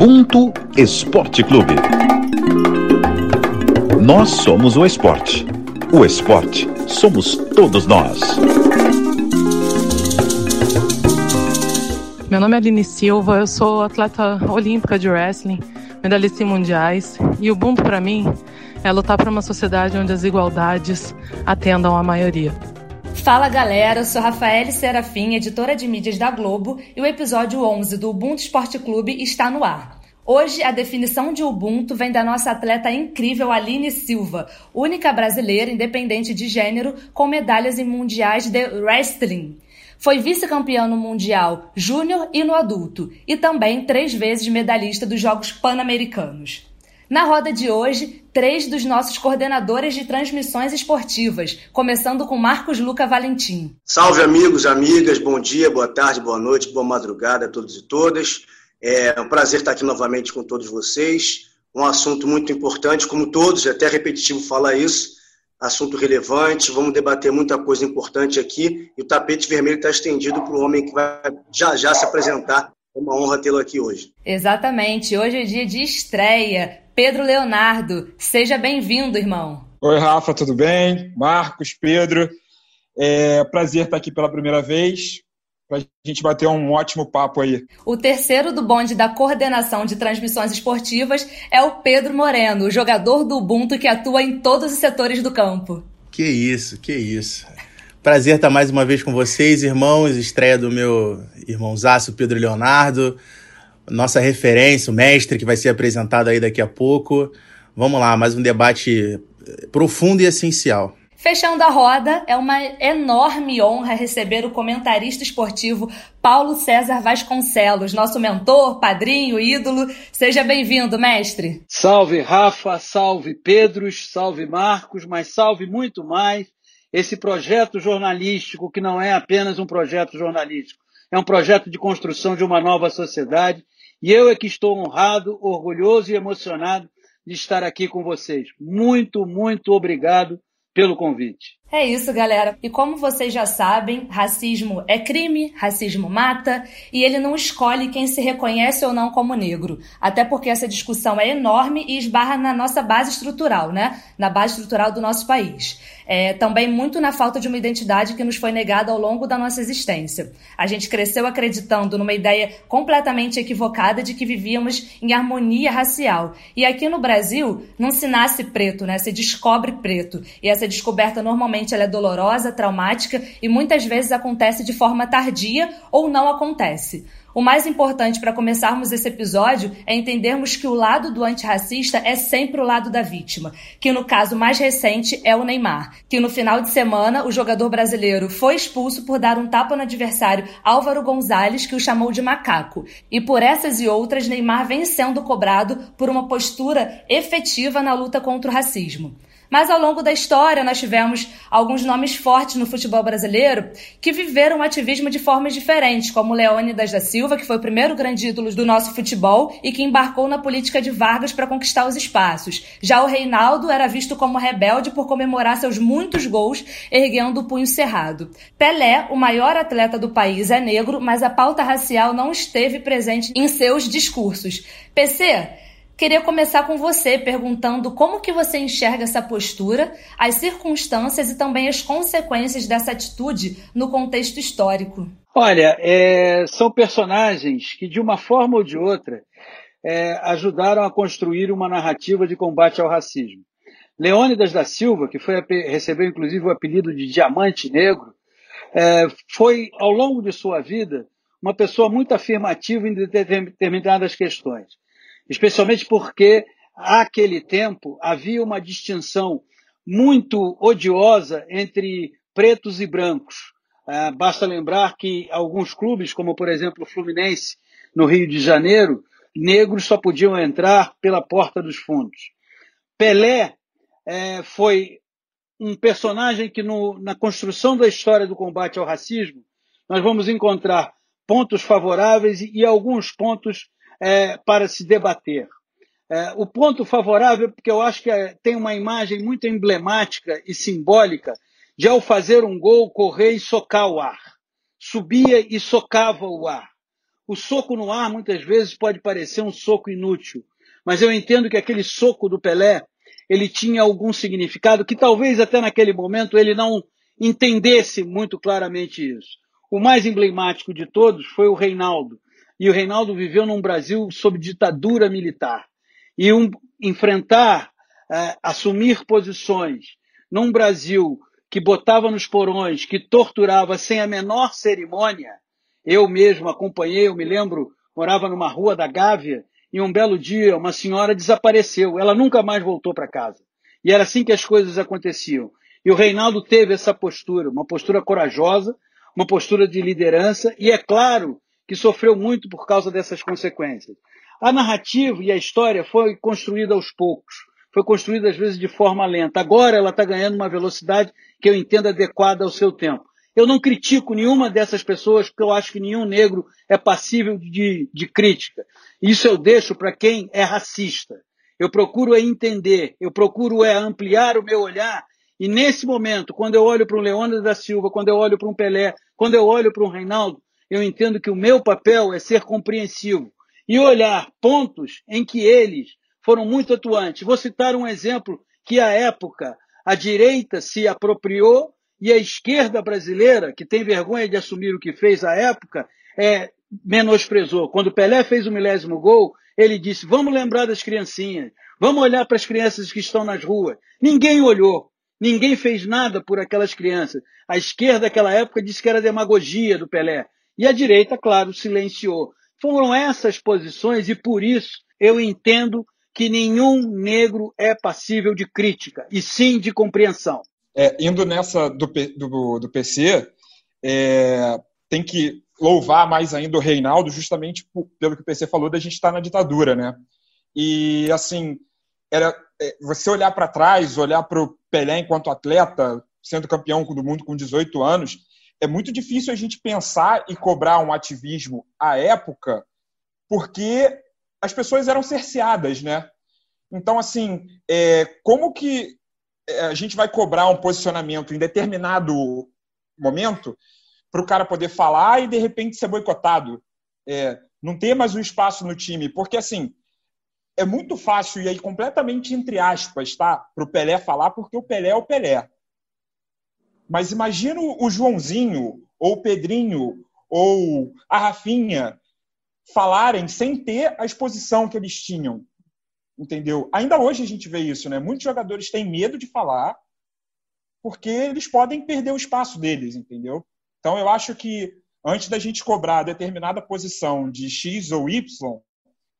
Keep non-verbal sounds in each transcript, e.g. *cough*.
Ubuntu Esporte Clube. Nós somos o esporte. O esporte somos todos nós. Meu nome é Aline Silva, eu sou atleta olímpica de wrestling, medalhista em mundiais, e o Ubuntu para mim é lutar para uma sociedade onde as igualdades atendam a maioria. Fala galera, eu sou Rafael Serafim, editora de mídias da Globo, e o episódio 11 do Ubuntu Esporte Clube está no ar. Hoje, a definição de Ubuntu vem da nossa atleta incrível Aline Silva, única brasileira independente de gênero com medalhas em mundiais de wrestling. Foi vice-campeã no Mundial Júnior e no Adulto, e também três vezes medalhista dos Jogos Pan-Americanos. Na roda de hoje, três dos nossos coordenadores de transmissões esportivas, começando com Marcos Luca Valentim. Salve amigos, amigas, bom dia, boa tarde, boa noite, boa madrugada a todos e todas. É um prazer estar aqui novamente com todos vocês. Um assunto muito importante, como todos, é até repetitivo falar isso, assunto relevante, vamos debater muita coisa importante aqui e o tapete vermelho está estendido para o homem que vai já já se apresentar. É uma honra tê-lo aqui hoje. Exatamente, hoje é dia de estreia. Pedro Leonardo. Seja bem-vindo, irmão. Oi, Rafa, tudo bem? Marcos, Pedro. É prazer estar aqui pela primeira vez para a gente bater um ótimo papo aí. O terceiro do bonde da coordenação de transmissões esportivas é o Pedro Moreno, jogador do Ubuntu que atua em todos os setores do campo. Que isso, que isso. Prazer estar mais uma vez com vocês, irmãos. Estreia do meu irmãozaço Pedro Leonardo nossa referência, o mestre que vai ser apresentado aí daqui a pouco. Vamos lá, mais um debate profundo e essencial. Fechando a roda, é uma enorme honra receber o comentarista esportivo Paulo César Vasconcelos, nosso mentor, padrinho, ídolo. Seja bem-vindo, mestre. Salve, Rafa, salve, Pedros, salve, Marcos, mas salve muito mais esse projeto jornalístico que não é apenas um projeto jornalístico, é um projeto de construção de uma nova sociedade e eu é que estou honrado, orgulhoso e emocionado de estar aqui com vocês. Muito, muito obrigado pelo convite. É isso, galera. E como vocês já sabem, racismo é crime, racismo mata, e ele não escolhe quem se reconhece ou não como negro. Até porque essa discussão é enorme e esbarra na nossa base estrutural, né? Na base estrutural do nosso país. É, também muito na falta de uma identidade que nos foi negada ao longo da nossa existência. A gente cresceu acreditando numa ideia completamente equivocada de que vivíamos em harmonia racial. E aqui no Brasil, não se nasce preto, né? Se descobre preto. E essa descoberta normalmente ela é dolorosa, traumática e muitas vezes acontece de forma tardia ou não acontece. O mais importante para começarmos esse episódio é entendermos que o lado do antirracista é sempre o lado da vítima, que no caso mais recente é o Neymar, que no final de semana o jogador brasileiro foi expulso por dar um tapa no adversário Álvaro Gonzalez, que o chamou de macaco. E por essas e outras, Neymar vem sendo cobrado por uma postura efetiva na luta contra o racismo. Mas ao longo da história, nós tivemos alguns nomes fortes no futebol brasileiro que viveram o ativismo de formas diferentes, como Leônidas da Silva, que foi o primeiro grande ídolo do nosso futebol e que embarcou na política de Vargas para conquistar os espaços. Já o Reinaldo era visto como rebelde por comemorar seus muitos gols, erguendo o punho cerrado. Pelé, o maior atleta do país, é negro, mas a pauta racial não esteve presente em seus discursos. PC, Queria começar com você perguntando como que você enxerga essa postura, as circunstâncias e também as consequências dessa atitude no contexto histórico. Olha, é, são personagens que de uma forma ou de outra é, ajudaram a construir uma narrativa de combate ao racismo. Leônidas da Silva, que foi, recebeu inclusive o apelido de Diamante Negro, é, foi ao longo de sua vida uma pessoa muito afirmativa em determinadas questões especialmente porque àquele tempo havia uma distinção muito odiosa entre pretos e brancos. Ah, basta lembrar que alguns clubes, como por exemplo o Fluminense, no Rio de Janeiro, negros só podiam entrar pela porta dos fundos. Pelé é, foi um personagem que no, na construção da história do combate ao racismo nós vamos encontrar pontos favoráveis e, e alguns pontos é, para se debater. É, o ponto favorável, porque eu acho que é, tem uma imagem muito emblemática e simbólica de, ao fazer um gol, correr e socar o ar. Subia e socava o ar. O soco no ar muitas vezes pode parecer um soco inútil, mas eu entendo que aquele soco do Pelé, ele tinha algum significado que talvez até naquele momento ele não entendesse muito claramente isso. O mais emblemático de todos foi o Reinaldo. E o Reinaldo viveu num Brasil sob ditadura militar. E um, enfrentar, uh, assumir posições num Brasil que botava nos porões, que torturava sem a menor cerimônia. Eu mesmo acompanhei, eu me lembro, morava numa rua da Gávea, e um belo dia uma senhora desapareceu. Ela nunca mais voltou para casa. E era assim que as coisas aconteciam. E o Reinaldo teve essa postura, uma postura corajosa, uma postura de liderança, e é claro que sofreu muito por causa dessas consequências. A narrativa e a história foi construída aos poucos, foi construída às vezes de forma lenta. Agora ela está ganhando uma velocidade que eu entendo adequada ao seu tempo. Eu não critico nenhuma dessas pessoas, porque eu acho que nenhum negro é passível de, de crítica. Isso eu deixo para quem é racista. Eu procuro é entender, eu procuro é ampliar o meu olhar e nesse momento, quando eu olho para um Leônidas da Silva, quando eu olho para um Pelé, quando eu olho para um Reinaldo, eu entendo que o meu papel é ser compreensivo e olhar pontos em que eles foram muito atuantes. Vou citar um exemplo que, à época, a direita se apropriou e a esquerda brasileira, que tem vergonha de assumir o que fez à época, é, menosprezou. Quando Pelé fez o milésimo gol, ele disse: Vamos lembrar das criancinhas, vamos olhar para as crianças que estão nas ruas. Ninguém olhou. Ninguém fez nada por aquelas crianças. A esquerda, naquela época, disse que era demagogia do Pelé. E a direita, claro, silenciou. Foram essas posições e por isso eu entendo que nenhum negro é passível de crítica, e sim de compreensão. É, indo nessa do, do, do PC, é, tem que louvar mais ainda o Reinaldo, justamente pelo que o PC falou, da gente estar na ditadura, né? E, assim, era é, você olhar para trás, olhar para o Pelé enquanto atleta, sendo campeão do mundo com 18 anos, é muito difícil a gente pensar e cobrar um ativismo à época, porque as pessoas eram cerceadas, né? Então, assim, é, como que é, a gente vai cobrar um posicionamento em determinado momento para o cara poder falar e de repente ser boicotado? É, não ter mais um espaço no time, porque assim é muito fácil, e aí completamente entre aspas, tá? Para o Pelé falar, porque o Pelé é o Pelé. Mas imagina o Joãozinho, ou o Pedrinho, ou a Rafinha falarem sem ter a exposição que eles tinham. Entendeu? Ainda hoje a gente vê isso, né? Muitos jogadores têm medo de falar porque eles podem perder o espaço deles, entendeu? Então eu acho que antes da gente cobrar determinada posição de X ou Y,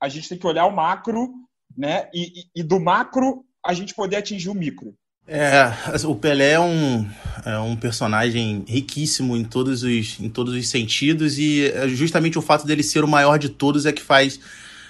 a gente tem que olhar o macro, né? E, e, e do macro a gente poder atingir o micro. É, o Pelé é um, é um personagem riquíssimo em todos, os, em todos os sentidos e é justamente o fato dele ser o maior de todos é que faz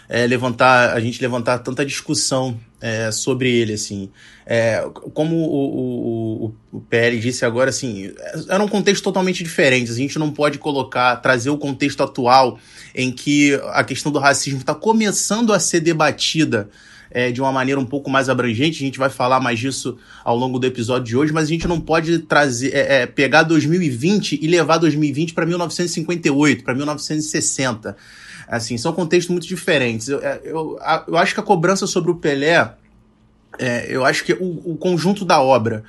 é, levantar a gente levantar tanta discussão é, sobre ele assim. É, como o, o, o disse agora assim era um contexto totalmente diferente. A gente não pode colocar trazer o contexto atual em que a questão do racismo está começando a ser debatida é, de uma maneira um pouco mais abrangente. A gente vai falar mais disso ao longo do episódio de hoje, mas a gente não pode trazer, é, é, pegar 2020 e levar 2020 para 1958, para 1960. Assim, são contextos muito diferentes. Eu, é, eu, eu, acho que a cobrança sobre o Pelé, é, eu acho que o, o conjunto da obra.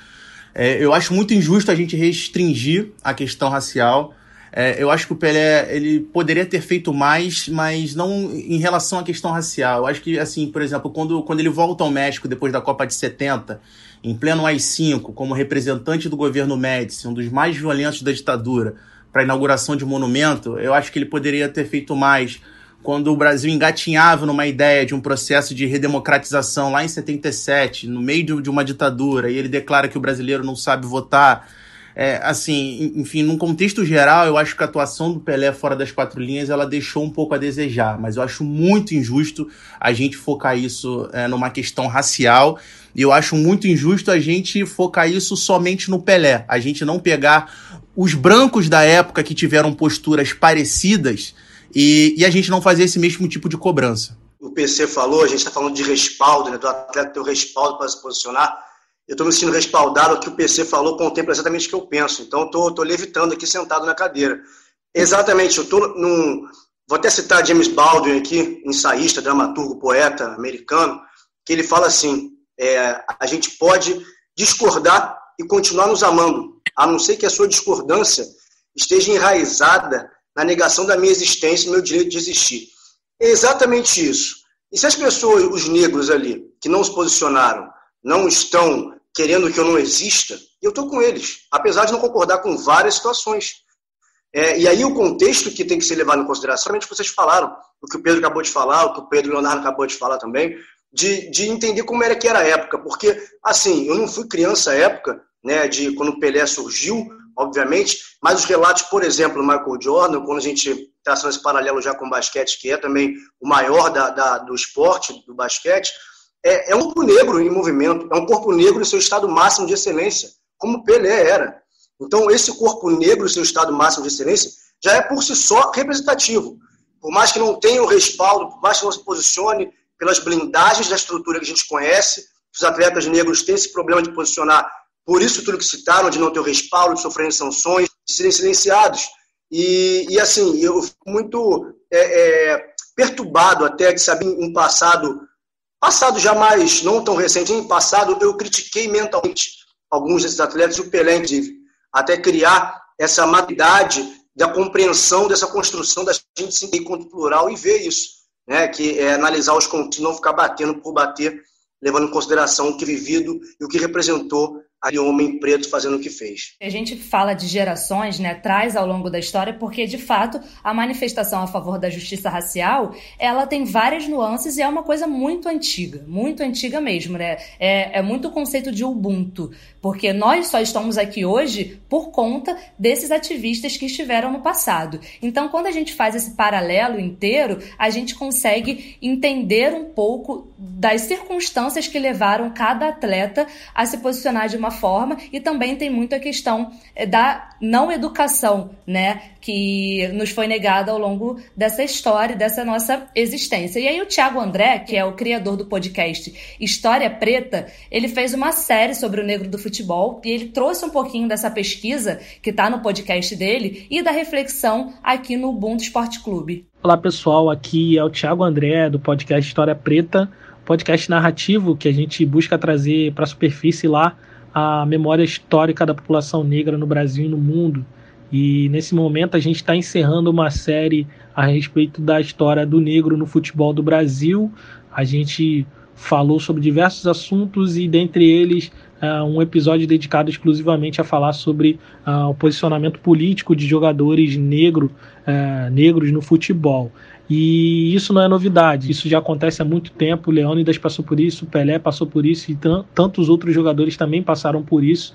É, eu acho muito injusto a gente restringir a questão racial. É, eu acho que o Pelé ele poderia ter feito mais, mas não em relação à questão racial. Eu acho que, assim, por exemplo, quando, quando ele volta ao México depois da Copa de 70, em pleno AI-5, como representante do governo Médici, um dos mais violentos da ditadura, para a inauguração de um monumento, eu acho que ele poderia ter feito mais quando o Brasil engatinhava numa ideia de um processo de redemocratização lá em 77, no meio de uma ditadura, e ele declara que o brasileiro não sabe votar é, assim, enfim, num contexto geral, eu acho que a atuação do Pelé fora das quatro linhas ela deixou um pouco a desejar, mas eu acho muito injusto a gente focar isso é, numa questão racial. E eu acho muito injusto a gente focar isso somente no Pelé. A gente não pegar os brancos da época que tiveram posturas parecidas e, e a gente não fazer esse mesmo tipo de cobrança. O PC falou, a gente está falando de respaldo, né, do atleta ter o respaldo para se posicionar eu estou me sentindo respaldado, o que o PC falou contempla exatamente o que eu penso. Então, estou levitando aqui sentado na cadeira. Exatamente, eu estou num, Vou até citar James Baldwin aqui, ensaísta, dramaturgo, poeta americano, que ele fala assim: é, a gente pode discordar e continuar nos amando, a não ser que a sua discordância esteja enraizada na negação da minha existência e meu direito de existir. É exatamente isso. E se as pessoas, os negros ali, que não se posicionaram, não estão querendo que eu não exista, eu estou com eles, apesar de não concordar com várias situações. É, e aí o contexto que tem que ser levado em consideração, que vocês falaram, o que o Pedro acabou de falar, o que o Pedro Leonardo acabou de falar também, de, de entender como era que era a época, porque, assim, eu não fui criança à época, né, de quando o Pelé surgiu, obviamente, mas os relatos, por exemplo, do Michael Jordan, quando a gente traçando esse paralelo já com o basquete, que é também o maior da, da, do esporte, do basquete, é, é, um corpo negro em movimento, é um corpo negro em seu estado máximo de excelência, como Pelé era. Então, esse corpo negro em seu estado máximo de excelência já é por si só representativo. Por mais que não tenha o respaldo, por mais que não se posicione pelas blindagens da estrutura que a gente conhece, os atletas negros têm esse problema de posicionar por isso tudo que citaram, de não ter o respaldo, de sofrerem sanções, de serem silenciados. E, e assim, eu fico muito é, é, perturbado até de saber em passado, passado jamais, não tão recente, em passado eu critiquei mentalmente alguns desses atletas, o Pelé, inclusive, até criar essa maturidade da compreensão dessa construção da gente se encontro plural e ver isso, né? que é analisar os contos, não ficar batendo por bater, levando em consideração o que vivido e o que representou aquele homem preto fazendo o que fez. A gente fala de gerações, né, traz ao longo da história, porque de fato a manifestação a favor da justiça racial, ela tem várias nuances e é uma coisa muito antiga, muito antiga mesmo, né? É, é muito o conceito de Ubuntu, porque nós só estamos aqui hoje por conta desses ativistas que estiveram no passado. Então, quando a gente faz esse paralelo inteiro, a gente consegue entender um pouco das circunstâncias que levaram cada atleta a se posicionar de uma forma e também tem muito a questão eh, da não educação, né, que nos foi negada ao longo dessa história, dessa nossa existência. E aí o Thiago André, que é o criador do podcast História Preta, ele fez uma série sobre o negro do futebol e ele trouxe um pouquinho dessa pesquisa que está no podcast dele e da reflexão aqui no Ubuntu Esporte Clube. Olá pessoal, aqui é o Thiago André do podcast História Preta, podcast narrativo que a gente busca trazer para a superfície lá a memória histórica da população negra no Brasil e no mundo. E nesse momento a gente está encerrando uma série a respeito da história do negro no futebol do Brasil. A gente falou sobre diversos assuntos e dentre eles uh, um episódio dedicado exclusivamente a falar sobre uh, o posicionamento político de jogadores negro, uh, negros no futebol. E isso não é novidade, isso já acontece há muito tempo. Leônidas passou por isso, Pelé passou por isso e tantos outros jogadores também passaram por isso,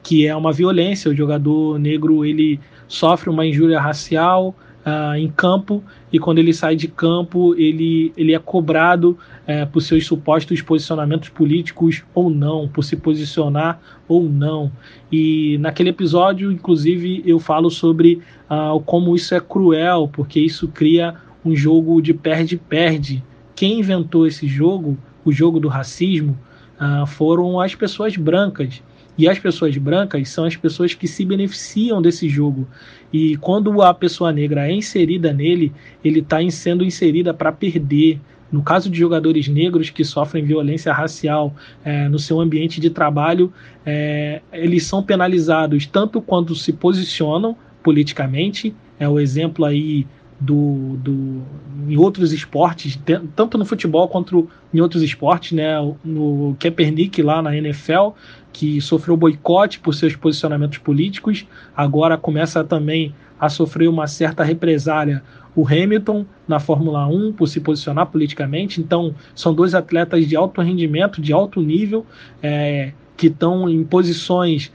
que é uma violência. O jogador negro ele sofre uma injúria racial, Uh, em campo e quando ele sai de campo ele, ele é cobrado uh, por seus supostos posicionamentos políticos ou não, por se posicionar ou não. E naquele episódio, inclusive, eu falo sobre uh, como isso é cruel, porque isso cria um jogo de perde-perde. Quem inventou esse jogo, o jogo do racismo, uh, foram as pessoas brancas. E as pessoas brancas são as pessoas que se beneficiam desse jogo. E quando a pessoa negra é inserida nele, ele está sendo inserida para perder. No caso de jogadores negros que sofrem violência racial é, no seu ambiente de trabalho, é, eles são penalizados tanto quando se posicionam politicamente. É o exemplo aí do, do, em outros esportes, tanto no futebol quanto em outros esportes, né? No Kaepernick lá na NFL, que sofreu boicote por seus posicionamentos políticos, agora começa também a sofrer uma certa represália. O Hamilton na Fórmula 1 por se posicionar politicamente, então são dois atletas de alto rendimento, de alto nível, é, que estão em posições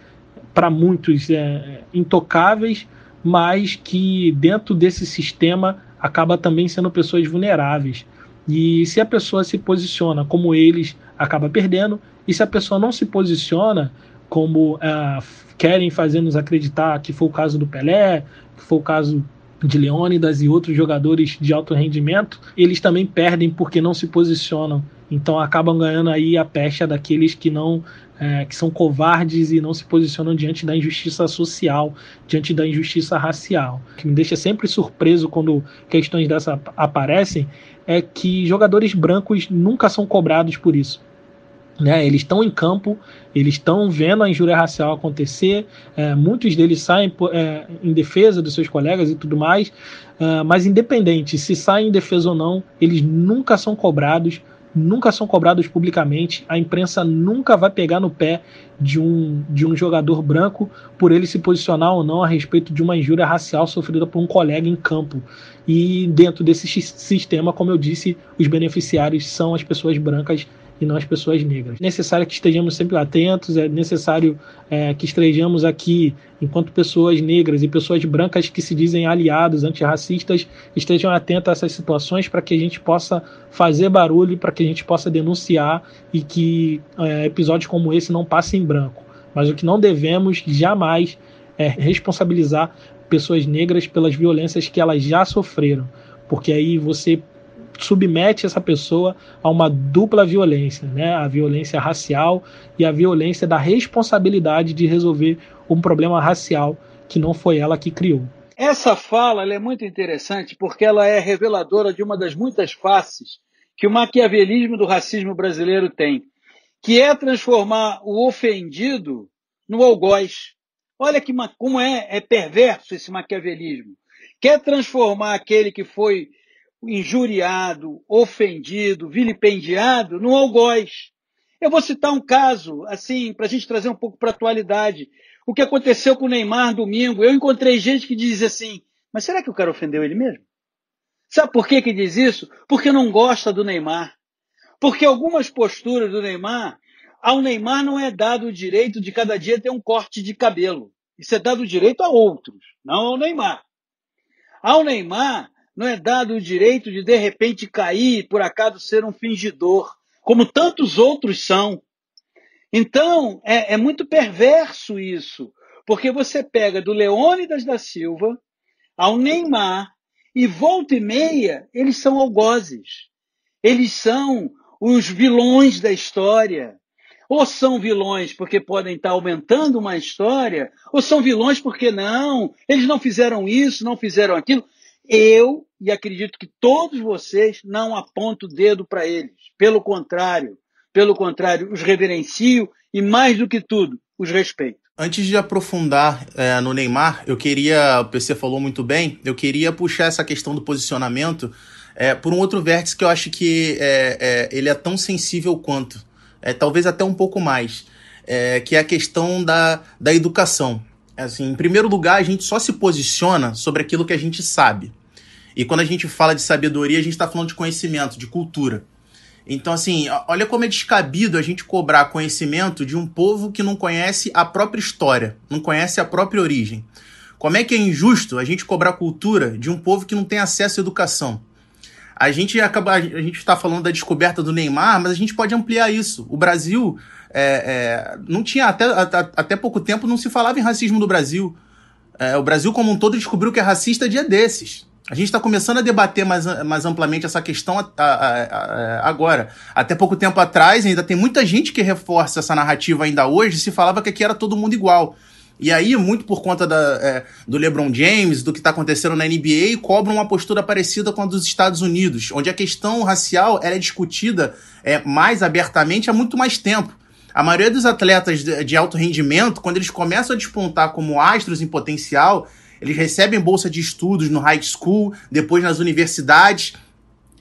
para muitos é, intocáveis mas que dentro desse sistema acaba também sendo pessoas vulneráveis. E se a pessoa se posiciona como eles, acaba perdendo, e se a pessoa não se posiciona como uh, querem fazer nos acreditar que foi o caso do Pelé, que foi o caso de Leônidas e outros jogadores de alto rendimento, eles também perdem porque não se posicionam. Então acabam ganhando aí a pecha daqueles que não é, que são covardes e não se posicionam diante da injustiça social, diante da injustiça racial. O que me deixa sempre surpreso quando questões dessa aparecem é que jogadores brancos nunca são cobrados por isso. Né, eles estão em campo, eles estão vendo a injúria racial acontecer, é, muitos deles saem é, em defesa dos seus colegas e tudo mais, é, mas independente se saem em defesa ou não, eles nunca são cobrados, nunca são cobrados publicamente, a imprensa nunca vai pegar no pé de um, de um jogador branco por ele se posicionar ou não a respeito de uma injúria racial sofrida por um colega em campo. E dentro desse sistema, como eu disse, os beneficiários são as pessoas brancas e não as pessoas negras. É necessário que estejamos sempre atentos, é necessário é, que estejamos aqui, enquanto pessoas negras e pessoas brancas que se dizem aliados antirracistas, estejam atentos a essas situações para que a gente possa fazer barulho, para que a gente possa denunciar e que é, episódios como esse não passem em branco. Mas o que não devemos jamais é responsabilizar pessoas negras pelas violências que elas já sofreram, porque aí você submete essa pessoa a uma dupla violência, né? A violência racial e a violência da responsabilidade de resolver um problema racial que não foi ela que criou. Essa fala é muito interessante porque ela é reveladora de uma das muitas faces que o maquiavelismo do racismo brasileiro tem, que é transformar o ofendido no algoz. Olha que, como é, é perverso esse maquiavelismo. Quer transformar aquele que foi injuriado, ofendido, vilipendiado no algoz. Eu vou citar um caso, assim, para a gente trazer um pouco para a atualidade. O que aconteceu com o Neymar domingo. Eu encontrei gente que diz assim, mas será que o cara ofendeu ele mesmo? Sabe por que, que diz isso? Porque não gosta do Neymar. Porque algumas posturas do Neymar, ao Neymar não é dado o direito de cada dia ter um corte de cabelo. Isso é dado o direito a outros, não ao Neymar. Ao Neymar não é dado o direito de de repente cair e por acaso ser um fingidor, como tantos outros são. Então, é, é muito perverso isso, porque você pega do Leônidas da Silva ao Neymar e volta e meia, eles são algozes. Eles são os vilões da história. Ou são vilões porque podem estar aumentando uma história, ou são vilões porque não, eles não fizeram isso, não fizeram aquilo. Eu, e acredito que todos vocês, não aponto o dedo para eles. Pelo contrário, pelo contrário, os reverencio e, mais do que tudo, os respeito. Antes de aprofundar é, no Neymar, eu queria, o PC falou muito bem, eu queria puxar essa questão do posicionamento é, por um outro vértice que eu acho que é, é ele é tão sensível quanto, é, talvez até um pouco mais, é, que é a questão da, da educação. Assim, em primeiro lugar, a gente só se posiciona sobre aquilo que a gente sabe. E quando a gente fala de sabedoria, a gente está falando de conhecimento, de cultura. Então, assim, olha como é descabido a gente cobrar conhecimento de um povo que não conhece a própria história, não conhece a própria origem. Como é que é injusto a gente cobrar cultura de um povo que não tem acesso à educação? A gente acaba, a gente está falando da descoberta do Neymar, mas a gente pode ampliar isso. O Brasil é, é, não tinha até, até pouco tempo não se falava em racismo no Brasil. É, o Brasil como um todo descobriu que é racista dia desses. A gente está começando a debater mais, mais amplamente essa questão a, a, a, agora. Até pouco tempo atrás, ainda tem muita gente que reforça essa narrativa ainda hoje, se falava que aqui era todo mundo igual. E aí, muito por conta da, é, do LeBron James, do que está acontecendo na NBA, cobram uma postura parecida com a dos Estados Unidos, onde a questão racial é discutida é, mais abertamente há muito mais tempo. A maioria dos atletas de, de alto rendimento, quando eles começam a despontar como astros em potencial, eles recebem bolsa de estudos no high school, depois nas universidades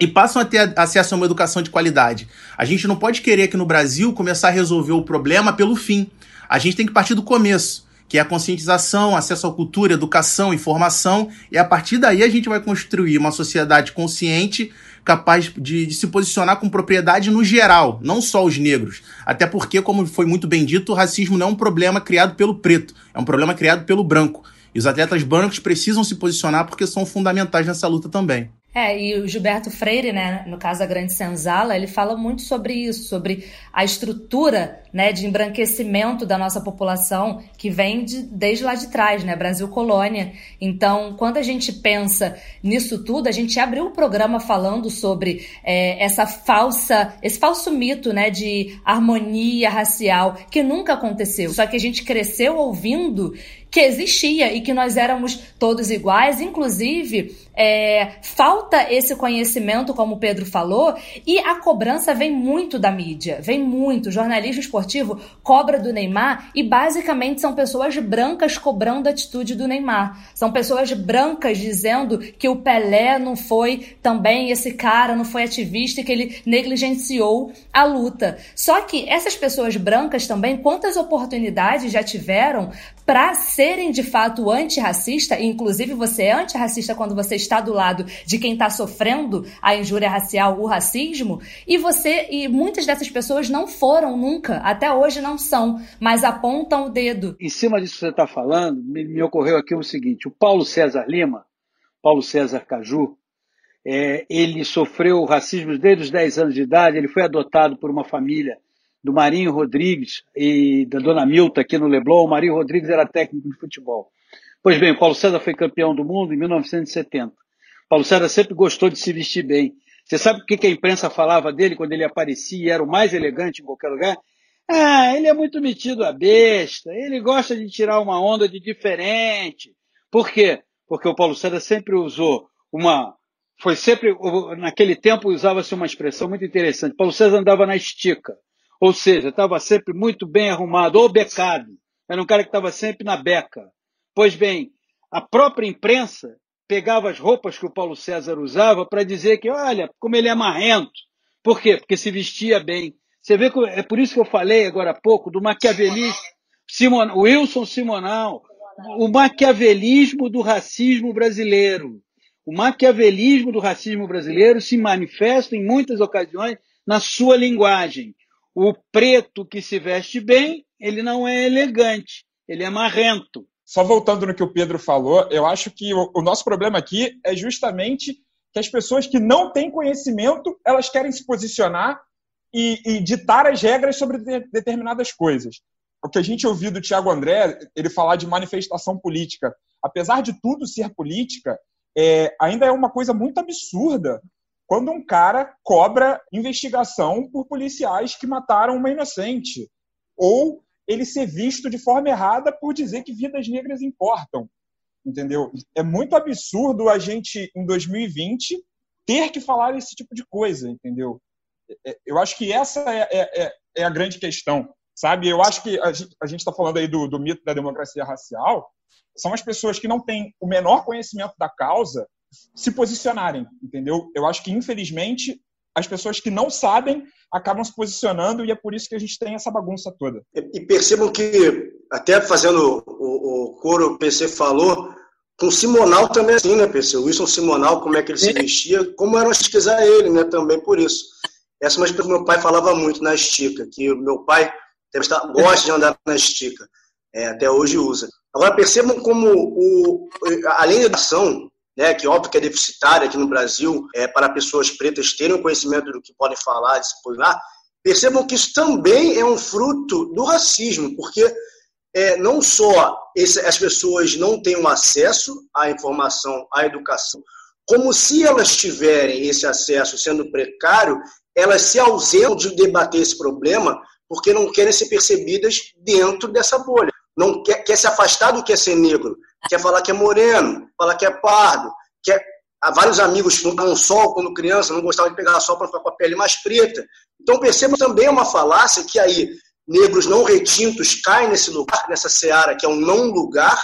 e passam a ter acesso a uma educação de qualidade. A gente não pode querer aqui no Brasil começar a resolver o problema pelo fim. A gente tem que partir do começo, que é a conscientização, acesso à cultura, educação, informação, e a partir daí a gente vai construir uma sociedade consciente capaz de, de, se posicionar com propriedade no geral, não só os negros. Até porque, como foi muito bem dito, o racismo não é um problema criado pelo preto, é um problema criado pelo branco. E os atletas brancos precisam se posicionar porque são fundamentais nessa luta também. É, e o Gilberto Freire, né, no caso da Grande Senzala, ele fala muito sobre isso, sobre a estrutura né, de embranquecimento da nossa população que vem de, desde lá de trás, né, Brasil colônia. Então, quando a gente pensa nisso tudo, a gente abriu o programa falando sobre é, essa falsa, esse falso mito, né, de harmonia racial que nunca aconteceu. Só que a gente cresceu ouvindo que existia e que nós éramos todos iguais, inclusive é, falta esse conhecimento, como o Pedro falou, e a cobrança vem muito da mídia, vem muito. Jornalismo esportivo cobra do Neymar e basicamente são pessoas brancas cobrando a atitude do Neymar. São pessoas brancas dizendo que o Pelé não foi também esse cara, não foi ativista e que ele negligenciou a luta. Só que essas pessoas brancas também, quantas oportunidades já tiveram para serem de fato antirracista, e inclusive você é antirracista quando você está do lado de quem está sofrendo a injúria racial, o racismo, e você e muitas dessas pessoas não foram nunca, até hoje não são, mas apontam o dedo. Em cima disso que você está falando, me, me, ocorreu aqui o seguinte: o Paulo César Lima, Paulo César Caju, é, ele sofreu racismo desde os 10 anos de idade, ele foi adotado por uma família do Marinho Rodrigues e da Dona Milta aqui no Leblon. O Marinho Rodrigues era técnico de futebol. Pois bem, o Paulo César foi campeão do mundo em 1970. Paulo César sempre gostou de se vestir bem. Você sabe o que a imprensa falava dele quando ele aparecia e era o mais elegante em qualquer lugar? Ah, ele é muito metido a besta, ele gosta de tirar uma onda de diferente. Por quê? Porque o Paulo César sempre usou uma. Foi sempre. Naquele tempo usava-se uma expressão muito interessante. Paulo César andava na estica. Ou seja, estava sempre muito bem arrumado, ou becado. Era um cara que estava sempre na beca. Pois bem, a própria imprensa pegava as roupas que o Paulo César usava para dizer que, olha, como ele é marrento. Por quê? Porque se vestia bem. Você vê que é por isso que eu falei agora há pouco do maquiavelismo, Simon, Wilson Simonal, o maquiavelismo do racismo brasileiro. O maquiavelismo do racismo brasileiro se manifesta em muitas ocasiões na sua linguagem. O preto que se veste bem, ele não é elegante, ele é marrento. Só voltando no que o Pedro falou, eu acho que o, nosso problema aqui é justamente que as pessoas que não têm conhecimento, elas querem se posicionar e, e ditar as regras sobre de, determinadas coisas. O que a gente ouviu do Tiago André, ele falar de manifestação política, apesar de tudo ser política, é, ainda é uma coisa muito absurda quando um cara cobra investigação por policiais que mataram uma inocente. Ou ele ser visto de forma errada por dizer que vidas negras importam. Entendeu? É muito absurdo a gente, em 2020, ter que falar esse tipo de coisa, entendeu? É, é, eu acho que essa é, é, é, é a grande questão, sabe? Eu acho que a gente está falando aí do, do mito da democracia racial, são as pessoas que não têm o menor conhecimento da causa se posicionarem, entendeu? Eu acho que, infelizmente, as pessoas que não sabem acabam se posicionando e é por isso que a gente tem essa bagunça toda. E percebam que, até fazendo o, o coro o PC falou, com o Simonal também é assim, né, PC? O Wilson Simonal, como é que ele se vestia, como era pesquisar ele, né, também por isso. Essa é uma coisa que meu pai falava muito na estica, que o meu pai estar, gosta de andar na estica, é, até hoje usa. Agora percebam como, o, além da ação, né, que óbvio que é deficitária aqui no Brasil, é, para pessoas pretas terem o conhecimento do que podem falar, de se posicionar, percebam que isso também é um fruto do racismo, porque é, não só esse, as pessoas não têm um acesso à informação, à educação, como se elas tiverem esse acesso sendo precário, elas se ausentam de debater esse problema porque não querem ser percebidas dentro dessa bolha. Não quer, quer se afastar do que é ser negro, quer falar que é moreno, falar que é pardo, quer há vários amigos pegavam sol quando criança, não gostavam de pegar sol para ficar com a pele mais preta. Então perceba também uma falácia que aí negros não retintos caem nesse lugar, nessa seara que é um não lugar,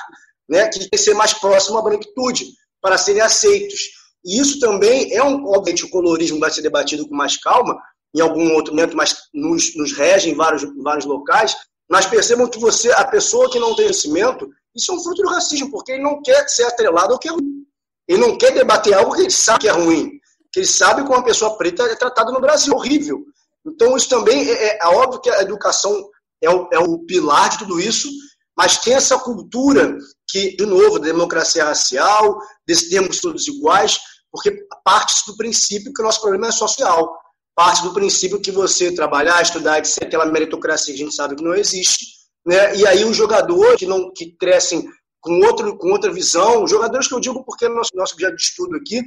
né, que tem que ser mais próximo à branquitude para serem aceitos. E isso também é um, obviamente, o colorismo vai ser debatido com mais calma em algum outro momento, mas nos, nos rege em vários, vários locais. Mas percebam que você, a pessoa que não tem conhecimento, isso é um fruto do racismo, porque ele não quer ser atrelado ao que é ruim. Ele não quer debater algo que ele sabe que é ruim, que ele sabe como uma pessoa preta é tratada no Brasil, horrível. Então, isso também é, é, é óbvio que a educação é o, é o pilar de tudo isso, mas tem essa cultura que, de novo, da democracia racial, desse termos todos iguais, porque parte do princípio que o nosso problema é social. Parte do princípio que você trabalhar, estudar, etc., aquela meritocracia que a gente sabe que não existe, né? E aí os jogadores que não que crescem com outro com outra visão, jogadores que eu digo porque nosso nosso objeto de estudo aqui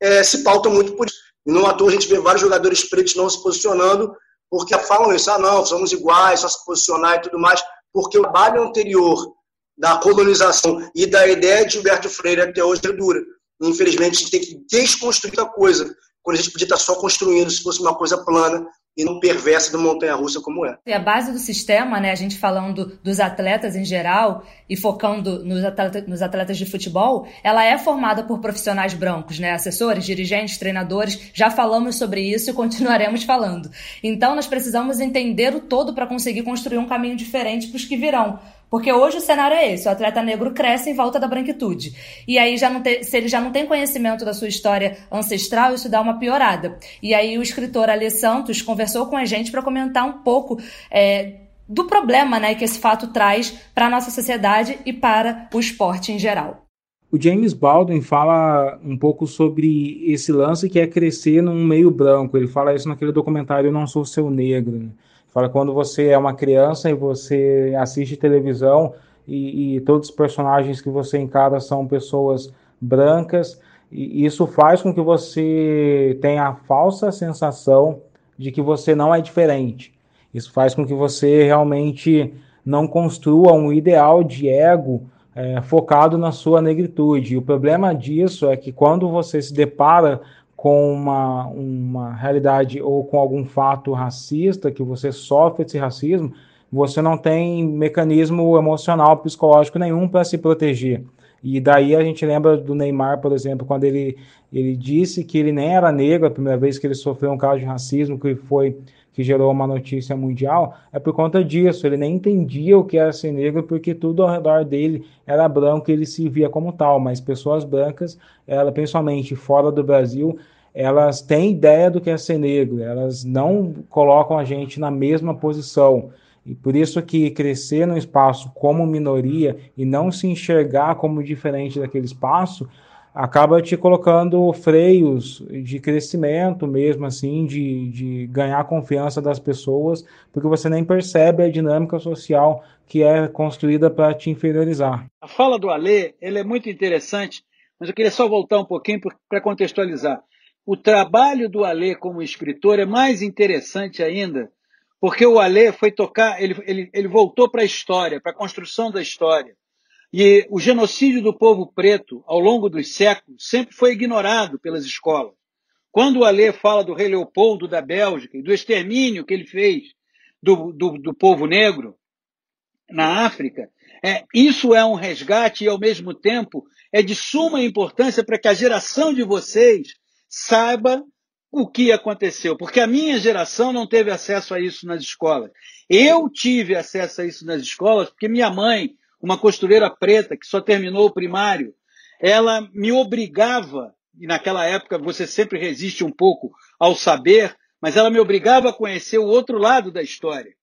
é, se pautam muito por isso. E não à toa a gente vê vários jogadores pretos não se posicionando porque falam isso, ah não, somos iguais, só se posicionar e tudo mais, porque o trabalho anterior da colonização e da ideia de Gilberto Freire até hoje é dura. Infelizmente, a gente tem que desconstruir a coisa, quando a gente podia estar só construindo se fosse uma coisa plana e não perversa do montanha-russa como é. E a base do sistema, né, a gente falando dos atletas em geral e focando nos, atleta, nos atletas de futebol, ela é formada por profissionais brancos, né, assessores, dirigentes, treinadores. Já falamos sobre isso e continuaremos falando. Então, nós precisamos entender o todo para conseguir construir um caminho diferente para os que virão. Porque hoje o cenário é esse: o atleta negro cresce em volta da branquitude. E aí, já não tem, se ele já não tem conhecimento da sua história ancestral, isso dá uma piorada. E aí, o escritor Alê Santos conversou com a gente para comentar um pouco. É, do problema né, que esse fato traz para a nossa sociedade e para o esporte em geral. O James Baldwin fala um pouco sobre esse lance que é crescer num meio branco. Ele fala isso naquele documentário Eu Não Sou Seu Negro. Fala quando você é uma criança e você assiste televisão e, e todos os personagens que você encara são pessoas brancas, e isso faz com que você tenha a falsa sensação de que você não é diferente. Isso faz com que você realmente não construa um ideal de ego é, focado na sua negritude. E o problema disso é que quando você se depara com uma, uma realidade ou com algum fato racista, que você sofre esse racismo, você não tem mecanismo emocional, psicológico nenhum para se proteger. E daí a gente lembra do Neymar, por exemplo, quando ele, ele disse que ele nem era negro, a primeira vez que ele sofreu um caso de racismo, que foi que gerou uma notícia mundial, é por conta disso. Ele nem entendia o que era ser negro, porque tudo ao redor dele era branco e ele se via como tal. Mas pessoas brancas, ela, principalmente fora do Brasil, elas têm ideia do que é ser negro, elas não colocam a gente na mesma posição. E por isso que crescer no espaço como minoria e não se enxergar como diferente daquele espaço acaba te colocando freios de crescimento mesmo, assim, de, de ganhar confiança das pessoas, porque você nem percebe a dinâmica social que é construída para te inferiorizar. A fala do Alê, ele é muito interessante, mas eu queria só voltar um pouquinho para contextualizar. O trabalho do Alê como escritor é mais interessante ainda, porque o Alê foi tocar, ele, ele, ele voltou para a história, para a construção da história. E o genocídio do povo preto, ao longo dos séculos, sempre foi ignorado pelas escolas. Quando o Alê fala do rei Leopoldo da Bélgica e do extermínio que ele fez do, do, do povo negro na África, é, isso é um resgate e, ao mesmo tempo, é de suma importância para que a geração de vocês saiba o que aconteceu, porque a minha geração não teve acesso a isso nas escolas. Eu tive acesso a isso nas escolas porque minha mãe uma costureira preta que só terminou o primário, ela me obrigava, e naquela época você sempre resiste um pouco ao saber, mas ela me obrigava a conhecer o outro lado da história.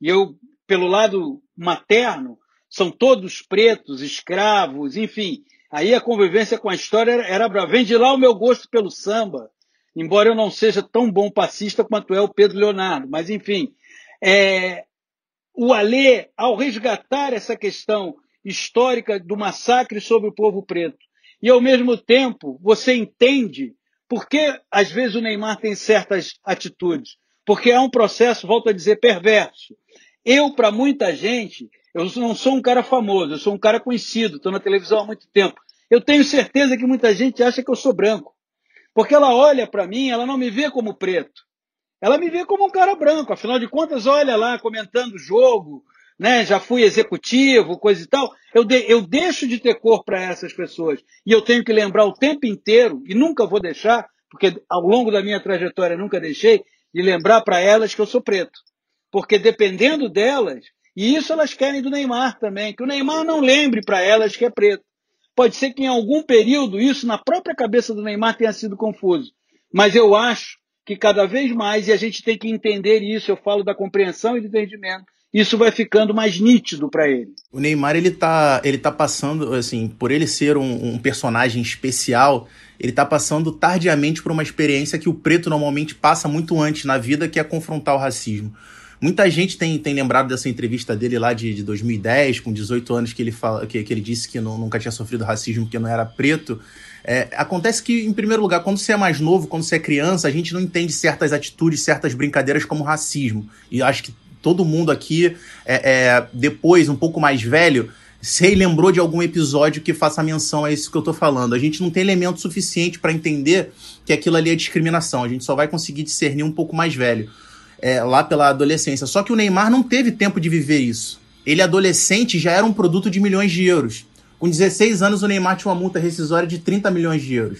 E eu, pelo lado materno, são todos pretos, escravos, enfim. Aí a convivência com a história era brava. Vem de lá o meu gosto pelo samba, embora eu não seja tão bom passista quanto é o Pedro Leonardo. Mas, enfim, é, o Alê, ao resgatar essa questão histórica do massacre sobre o povo preto, e ao mesmo tempo você entende por que às vezes o Neymar tem certas atitudes. Porque é um processo, volto a dizer, perverso. Eu, para muita gente, eu não sou um cara famoso, eu sou um cara conhecido, estou na televisão há muito tempo. Eu tenho certeza que muita gente acha que eu sou branco. Porque ela olha para mim, ela não me vê como preto. Ela me vê como um cara branco, afinal de contas, olha lá, comentando o jogo, né? Já fui executivo, coisa e tal. Eu, de, eu deixo de ter cor para essas pessoas. E eu tenho que lembrar o tempo inteiro, e nunca vou deixar, porque ao longo da minha trajetória nunca deixei, de lembrar para elas que eu sou preto. Porque dependendo delas, e isso elas querem do Neymar também, que o Neymar não lembre para elas que é preto. Pode ser que em algum período isso na própria cabeça do Neymar tenha sido confuso. Mas eu acho que cada vez mais, e a gente tem que entender isso, eu falo da compreensão e do entendimento, isso vai ficando mais nítido para ele. O Neymar, ele tá, ele tá passando, assim, por ele ser um, um personagem especial, ele está passando tardiamente por uma experiência que o preto normalmente passa muito antes na vida, que é confrontar o racismo. Muita gente tem, tem lembrado dessa entrevista dele lá de, de 2010, com 18 anos, que ele, fala, que, que ele disse que não, nunca tinha sofrido racismo porque não era preto. É, acontece que, em primeiro lugar, quando você é mais novo, quando você é criança, a gente não entende certas atitudes, certas brincadeiras como racismo. E acho que todo mundo aqui, é, é, depois, um pouco mais velho, se lembrou de algum episódio que faça menção a isso que eu tô falando. A gente não tem elemento suficiente para entender que aquilo ali é discriminação. A gente só vai conseguir discernir um pouco mais velho, é, lá pela adolescência. Só que o Neymar não teve tempo de viver isso. Ele, adolescente, já era um produto de milhões de euros. Com 16 anos, o Neymar tinha uma multa rescisória de 30 milhões de euros.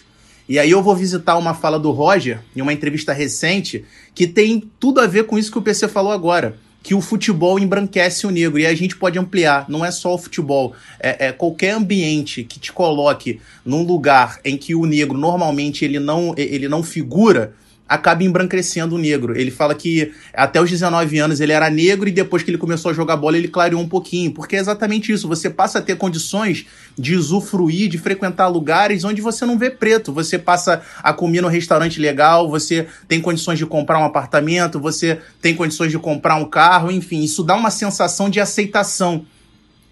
E aí eu vou visitar uma fala do Roger, em uma entrevista recente, que tem tudo a ver com isso que o PC falou agora que o futebol embranquece o negro. E a gente pode ampliar, não é só o futebol, é, é, qualquer ambiente que te coloque num lugar em que o negro normalmente ele não, ele não figura acaba embranquecendo o negro. Ele fala que até os 19 anos ele era negro e depois que ele começou a jogar bola ele clareou um pouquinho, porque é exatamente isso, você passa a ter condições de usufruir, de frequentar lugares onde você não vê preto, você passa a comer no restaurante legal, você tem condições de comprar um apartamento, você tem condições de comprar um carro, enfim, isso dá uma sensação de aceitação.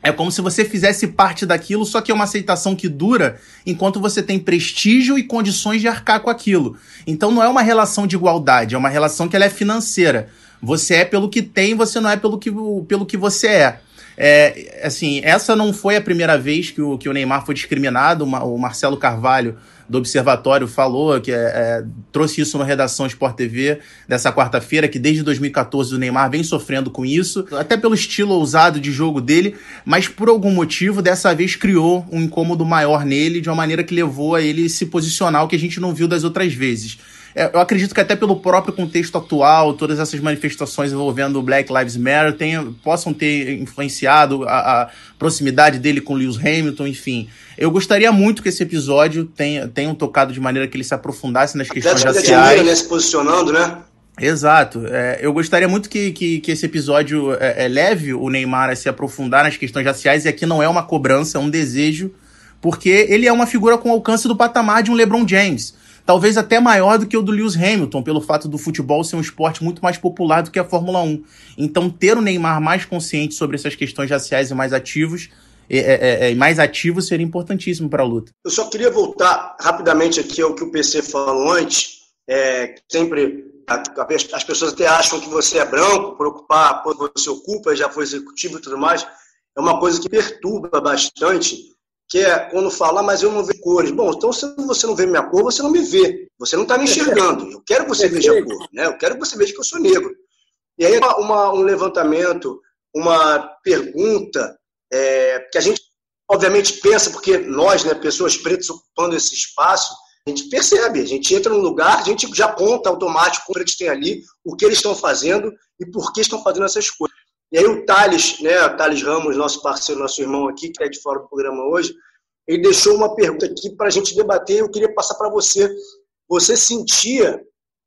É como se você fizesse parte daquilo, só que é uma aceitação que dura enquanto você tem prestígio e condições de arcar com aquilo. Então não é uma relação de igualdade, é uma relação que ela é financeira. Você é pelo que tem, você não é pelo que, pelo que você é. É, assim, essa não foi a primeira vez que o, que o Neymar foi discriminado. O Marcelo Carvalho do Observatório falou, que é, é, trouxe isso na redação Sport TV dessa quarta-feira, que desde 2014 o Neymar vem sofrendo com isso, até pelo estilo ousado de jogo dele, mas por algum motivo dessa vez criou um incômodo maior nele, de uma maneira que levou a ele se posicionar, o que a gente não viu das outras vezes. É, eu acredito que até pelo próprio contexto atual, todas essas manifestações envolvendo o Black Lives Matter tenham, possam ter influenciado a, a, proximidade dele com Lewis Hamilton, enfim. Eu gostaria muito que esse episódio tenha, tenha tocado de maneira que ele se aprofundasse nas questões raciais. Né, se posicionando, né? Exato. É, eu gostaria muito que, que, que esse episódio é, é, leve o Neymar a se aprofundar nas questões raciais, e aqui não é uma cobrança, é um desejo, porque ele é uma figura com alcance do patamar de um LeBron James talvez até maior do que o do Lewis Hamilton, pelo fato do futebol ser um esporte muito mais popular do que a Fórmula 1. Então, ter o Neymar mais consciente sobre essas questões raciais e mais ativos é, é, é, mais ativo seria importantíssimo para a luta. Eu só queria voltar rapidamente aqui ao que o PC falou antes. Sempre as pessoas até acham que você é branco, por ocupar, você ocupa, já foi executivo e tudo mais. É uma coisa que perturba bastante que é quando fala, ah, mas eu não vejo cores. Bom, então se você não vê minha cor, você não me vê. Você não está me enxergando. Eu quero que você veja a cor, né? Eu quero que você veja que eu sou negro. E aí uma, um levantamento, uma pergunta é, que a gente obviamente pensa, porque nós, né, pessoas pretas ocupando esse espaço, a gente percebe, a gente entra num lugar, a gente já conta automático o que eles têm ali, o que eles estão fazendo e por que estão fazendo essas coisas. E aí o Thales, né, Thales Ramos, nosso parceiro, nosso irmão aqui, que é de fora do programa hoje, ele deixou uma pergunta aqui para a gente debater. Eu queria passar para você. Você sentia,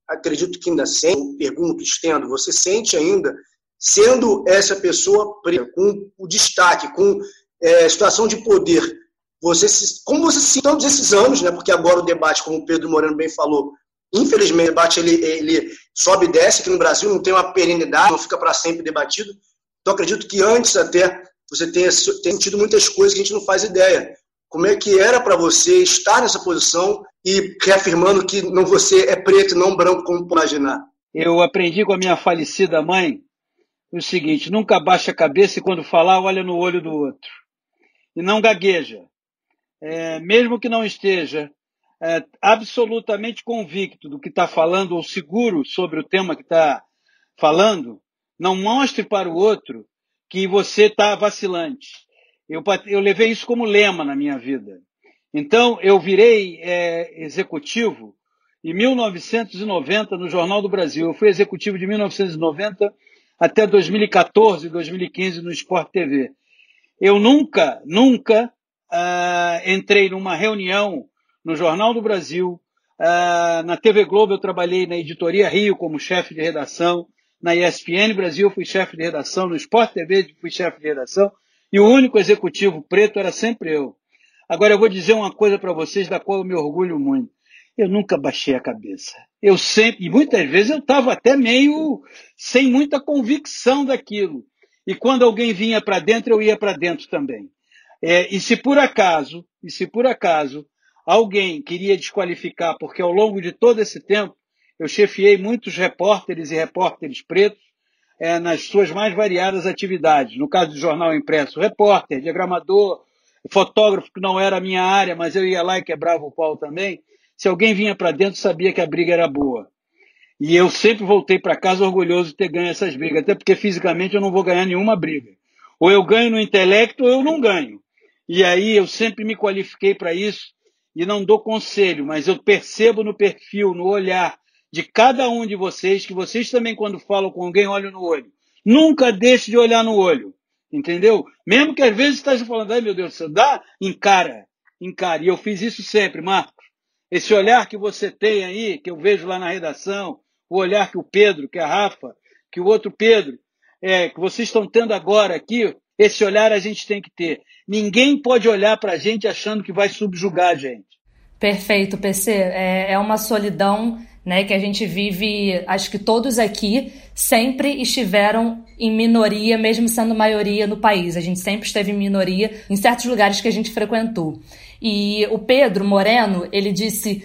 acredito que ainda sente, pergunto, estendo, você sente ainda, sendo essa pessoa preta, com o destaque, com é, situação de poder, você se, como você se todos esses anos, né, porque agora o debate, como o Pedro Moreno bem falou, infelizmente o debate ele, ele sobe e desce, que no Brasil não tem uma perenidade, não fica para sempre debatido. Então, acredito que antes até você tenha, sentido muitas coisas que a gente não faz ideia. Como é que era para você estar nessa posição e reafirmando que não você é preto e não branco, como imaginar? Eu aprendi com a minha falecida mãe o seguinte: nunca baixa a cabeça e quando falar, olha no olho do outro. E não gagueja. É, mesmo que não esteja é, absolutamente convicto do que está falando ou seguro sobre o tema que está falando, não mostre para o outro que você está vacilante. Eu, eu, levei isso como lema na minha vida. Então, eu virei é, executivo em 1990 no Jornal do Brasil. Eu fui executivo de 1990 até 2014, 2015 no Sport TV. Eu nunca, nunca uh, entrei numa reunião no Jornal do Brasil, uh, na TV Globo eu trabalhei na Editoria Rio como chefe de redação, na ESPN Brasil fui chefe de redação, no Sport TV fui chefe de redação, e o único executivo preto era sempre eu. Agora eu vou dizer uma coisa para vocês da qual eu me orgulho muito. Eu nunca baixei a cabeça. Eu sempre, e muitas vezes eu estava até meio sem muita convicção daquilo. E quando alguém vinha para dentro, eu ia para dentro também. É, e se por acaso, e se por acaso alguém queria desqualificar, porque ao longo de todo esse tempo eu chefiei muitos repórteres e repórteres pretos é, nas suas mais variadas atividades. No caso do jornal impresso, repórter, diagramador, fotógrafo, que não era a minha área, mas eu ia lá e quebrava o pau também. Se alguém vinha para dentro, sabia que a briga era boa. E eu sempre voltei para casa orgulhoso de ter ganho essas brigas, até porque fisicamente eu não vou ganhar nenhuma briga. Ou eu ganho no intelecto ou eu não ganho. E aí eu sempre me qualifiquei para isso e não dou conselho, mas eu percebo no perfil, no olhar de cada um de vocês que vocês também quando falam com alguém olham no olho. Nunca deixe de olhar no olho, entendeu? Mesmo que às vezes esteja falando, ai meu Deus céu, dá, encara, encara. E eu fiz isso sempre, Marcos. Esse olhar que você tem aí, que eu vejo lá na redação, o olhar que o Pedro, que a Rafa, que o outro Pedro, é, que vocês estão tendo agora aqui, esse olhar a gente tem que ter. Ninguém pode olhar para a gente achando que vai subjugar a gente. Perfeito, PC. É, é uma solidão né, que a gente vive, acho que todos aqui sempre estiveram em minoria, mesmo sendo maioria no país. A gente sempre esteve em minoria em certos lugares que a gente frequentou. E o Pedro Moreno, ele disse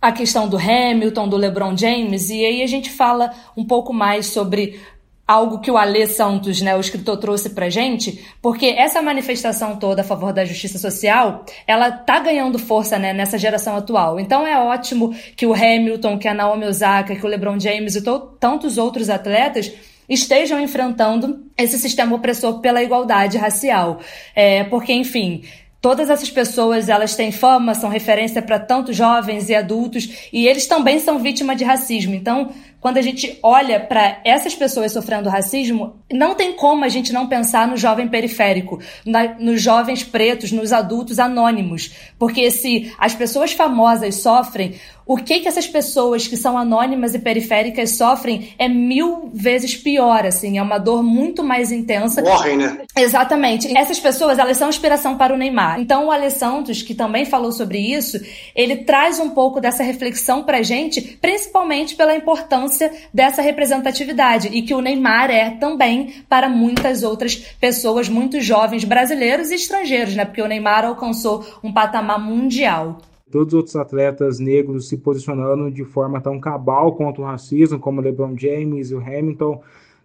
a questão do Hamilton, do LeBron James, e aí a gente fala um pouco mais sobre algo que o Alê Santos, né, o escritor, trouxe pra gente, porque essa manifestação toda a favor da justiça social, ela tá ganhando força, né, nessa geração atual. Então é ótimo que o Hamilton, que a Naomi Osaka, que o LeBron James e tantos outros atletas estejam enfrentando esse sistema opressor pela igualdade racial. É, porque, enfim, Todas essas pessoas, elas têm fama, são referência para tantos jovens e adultos, e eles também são vítima de racismo. Então, quando a gente olha para essas pessoas sofrendo racismo, não tem como a gente não pensar no jovem periférico, na, nos jovens pretos, nos adultos anônimos. Porque se as pessoas famosas sofrem, o que que essas pessoas que são anônimas e periféricas sofrem é mil vezes pior, assim, é uma dor muito mais intensa. Morrem, né? Exatamente. Essas pessoas, elas são inspiração para o Neymar. Então, o Ale Santos, que também falou sobre isso, ele traz um pouco dessa reflexão pra gente, principalmente pela importância importância dessa representatividade e que o Neymar é também para muitas outras pessoas, muitos jovens brasileiros e estrangeiros, né? Porque o Neymar alcançou um patamar mundial todos os outros atletas negros se posicionando de forma tão cabal contra o racismo, como LeBron James e o Hamilton.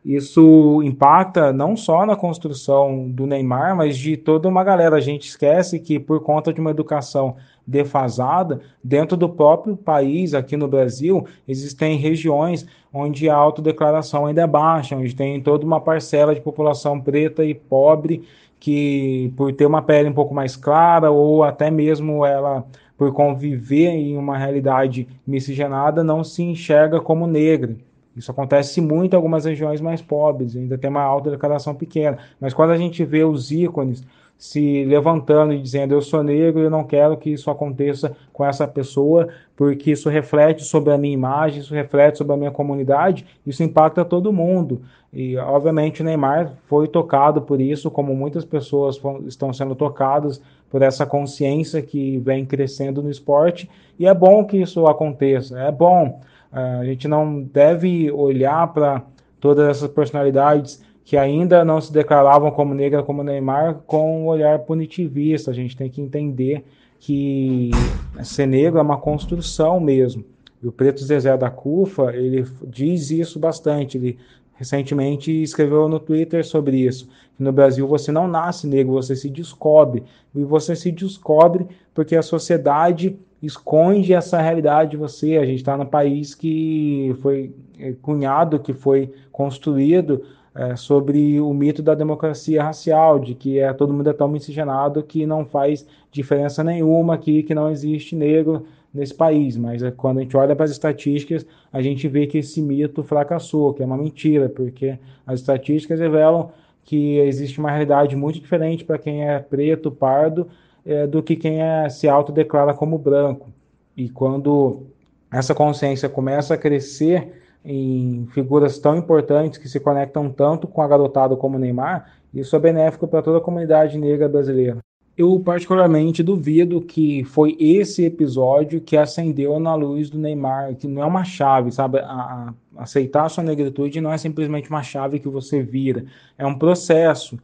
Isso impacta não só na construção do Neymar, mas de toda uma galera. A gente esquece que, por conta de uma educação defasada, dentro do próprio país, aqui no Brasil, existem regiões onde a autodeclaração ainda é baixa, onde tem toda uma parcela de população preta e pobre que, por ter uma pele um pouco mais clara, ou até mesmo ela por conviver em uma realidade miscigenada, não se enxerga como negra. Isso acontece muito em algumas regiões mais pobres, ainda tem uma autodeclaração pequena. Mas quando a gente vê os ícones se levantando e dizendo eu sou negro eu não quero que isso aconteça com essa pessoa, porque isso reflete sobre a minha imagem, isso reflete sobre a minha comunidade, isso impacta todo mundo. E obviamente o Neymar foi tocado por isso, como muitas pessoas estão sendo tocadas por essa consciência que vem crescendo no esporte, e é bom que isso aconteça, é bom. A gente não deve olhar para todas essas personalidades que ainda não se declaravam como negra como Neymar com um olhar punitivista. A gente tem que entender que ser negro é uma construção mesmo. E o Preto Zezé da Cufa, ele diz isso bastante. Ele recentemente escreveu no Twitter sobre isso. no Brasil você não nasce negro, você se descobre. E você se descobre porque a sociedade esconde essa realidade de você. A gente está no país que foi é, cunhado, que foi construído é, sobre o mito da democracia racial, de que é, todo mundo é tão miscigenado que não faz diferença nenhuma aqui, que não existe negro nesse país. Mas é, quando a gente olha para as estatísticas, a gente vê que esse mito fracassou, que é uma mentira, porque as estatísticas revelam que existe uma realidade muito diferente para quem é preto, pardo, é, do que quem é, se autodeclara como branco. E quando essa consciência começa a crescer em figuras tão importantes que se conectam tanto com a garotada como o Neymar, isso é benéfico para toda a comunidade negra brasileira. Eu particularmente duvido que foi esse episódio que acendeu na luz do Neymar, que não é uma chave, sabe? A, a, aceitar a sua negritude não é simplesmente uma chave que você vira, é um processo.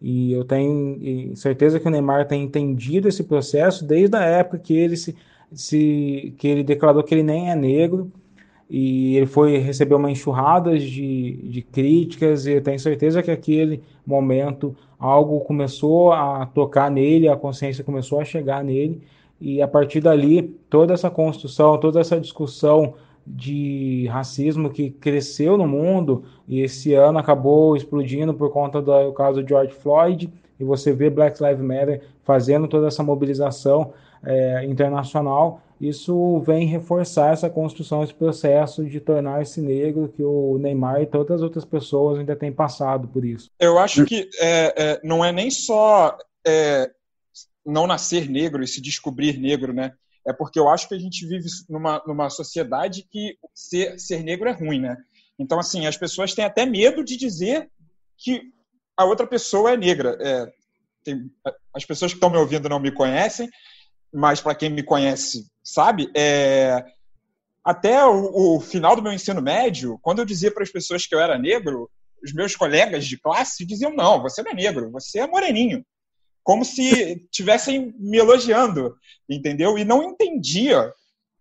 E eu tenho certeza que o Neymar tem entendido esse processo desde a época que ele se, se que ele declarou que ele nem é negro e ele foi receber uma enxurrada de, de críticas e eu tenho certeza que aquele momento algo começou a tocar nele, a consciência começou a chegar nele e a partir dali toda essa construção, toda essa discussão de racismo que cresceu no mundo e esse ano acabou explodindo por conta do caso de George Floyd e você vê Black Lives Matter fazendo toda essa mobilização é, internacional isso vem reforçar essa construção, esse processo de tornar-se negro que o Neymar e todas as outras pessoas ainda têm passado por isso. Eu acho que é, é, não é nem só é, não nascer negro e se descobrir negro, né? É porque eu acho que a gente vive numa, numa sociedade que ser, ser negro é ruim, né? Então, assim, as pessoas têm até medo de dizer que a outra pessoa é negra. É, tem, as pessoas que estão me ouvindo não me conhecem, mas para quem me conhece sabe, é... até o, o, final do meu ensino médio, quando eu dizia para as pessoas que eu era negro, os meus colegas de classe diziam: não, você não é negro, você é moreninho. Como se *laughs* tivessem me elogiando, entendeu? E não entendia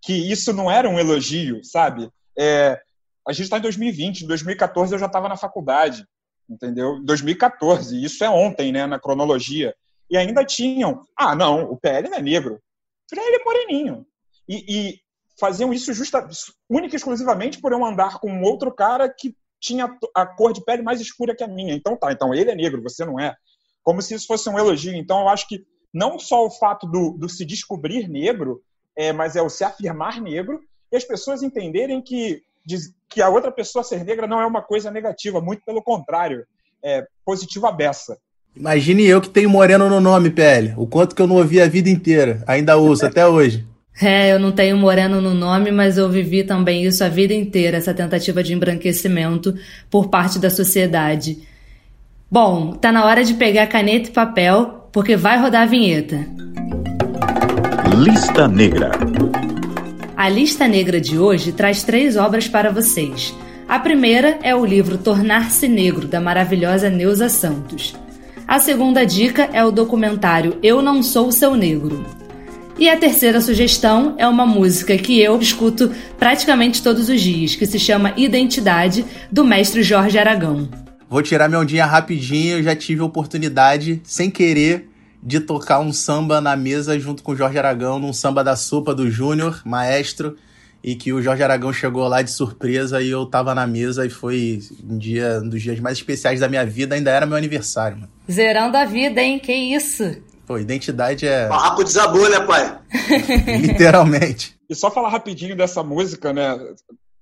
que isso não era um elogio, sabe? É... a gente está em 2020, em 2014 eu já estava na faculdade, entendeu? 2014, isso é ontem, né, na cronologia e ainda tinham, ah, não, o PL não é negro, o PL é moreninho. E, e faziam isso justa, única e exclusivamente por eu andar com um outro cara que tinha a cor de pele mais escura que a minha. Então tá, então ele é negro, você não é. Como se isso fosse um elogio. Então eu acho que não só o fato do, do se descobrir negro, é, mas é o se afirmar negro e as pessoas entenderem que, que a outra pessoa ser negra não é uma coisa negativa, muito pelo contrário, é positiva beça. Imagine eu que tenho moreno no nome, PL. O quanto que eu não ouvi a vida inteira. Ainda uso até hoje. É, eu não tenho moreno no nome, mas eu vivi também isso a vida inteira, essa tentativa de embranquecimento por parte da sociedade. Bom, tá na hora de pegar caneta e papel, porque vai rodar a vinheta. Lista Negra. A lista negra de hoje traz três obras para vocês. A primeira é o livro Tornar-se Negro, da maravilhosa Neuza Santos. A segunda dica é o documentário Eu Não Sou Seu Negro. E a terceira sugestão é uma música que eu escuto praticamente todos os dias, que se chama Identidade, do mestre Jorge Aragão. Vou tirar minha ondinha rapidinho, eu já tive a oportunidade, sem querer, de tocar um samba na mesa junto com o Jorge Aragão, num samba da sopa do Júnior, maestro, e que o Jorge Aragão chegou lá de surpresa e eu tava na mesa e foi um dia um dos dias mais especiais da minha vida, ainda era meu aniversário, mano. Zerando a vida, hein? Que isso? Pô, identidade é. Barraco desabou, né, pai? *laughs* Literalmente. E só falar rapidinho dessa música, né?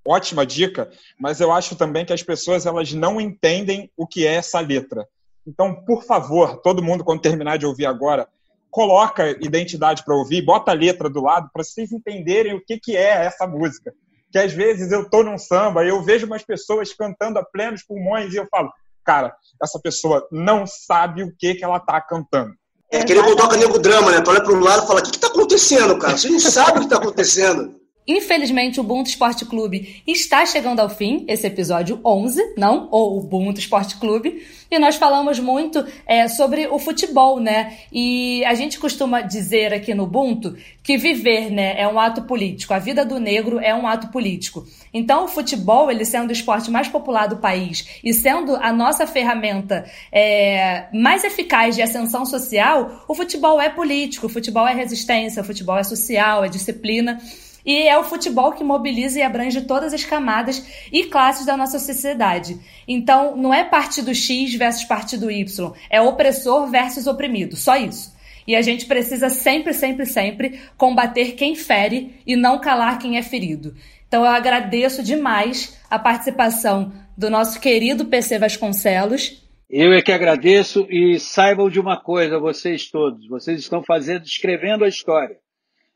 Ótima dica, mas eu acho também que as pessoas elas não entendem o que é essa letra. Então, por favor, todo mundo quando terminar de ouvir agora, coloca identidade para ouvir, bota a letra do lado para vocês entenderem o que, que é essa música. Que às vezes eu tô num samba e eu vejo umas pessoas cantando a plenos pulmões e eu falo, cara, essa pessoa não sabe o que, que ela tá cantando. É aquele botoca nego drama, né? Tu olha para um lado e fala, o que, que tá acontecendo, cara? Você não sabe o que tá acontecendo. Infelizmente, o Ubuntu Esporte Clube está chegando ao fim, esse episódio 11, não? Ou Ubuntu Esporte Clube. E nós falamos muito é, sobre o futebol, né? E a gente costuma dizer aqui no Ubuntu que viver, né, é um ato político. A vida do negro é um ato político. Então, o futebol, ele sendo o esporte mais popular do país e sendo a nossa ferramenta é, mais eficaz de ascensão social, o futebol é político, o futebol é resistência, o futebol é social, é disciplina. E é o futebol que mobiliza e abrange todas as camadas e classes da nossa sociedade. Então, não é partido X versus partido Y, é opressor versus oprimido, só isso. E a gente precisa sempre, sempre, sempre combater quem fere e não calar quem é ferido. Então eu agradeço demais a participação do nosso querido PC Vasconcelos. Eu é que agradeço e saibam de uma coisa, vocês todos, vocês estão fazendo, escrevendo a história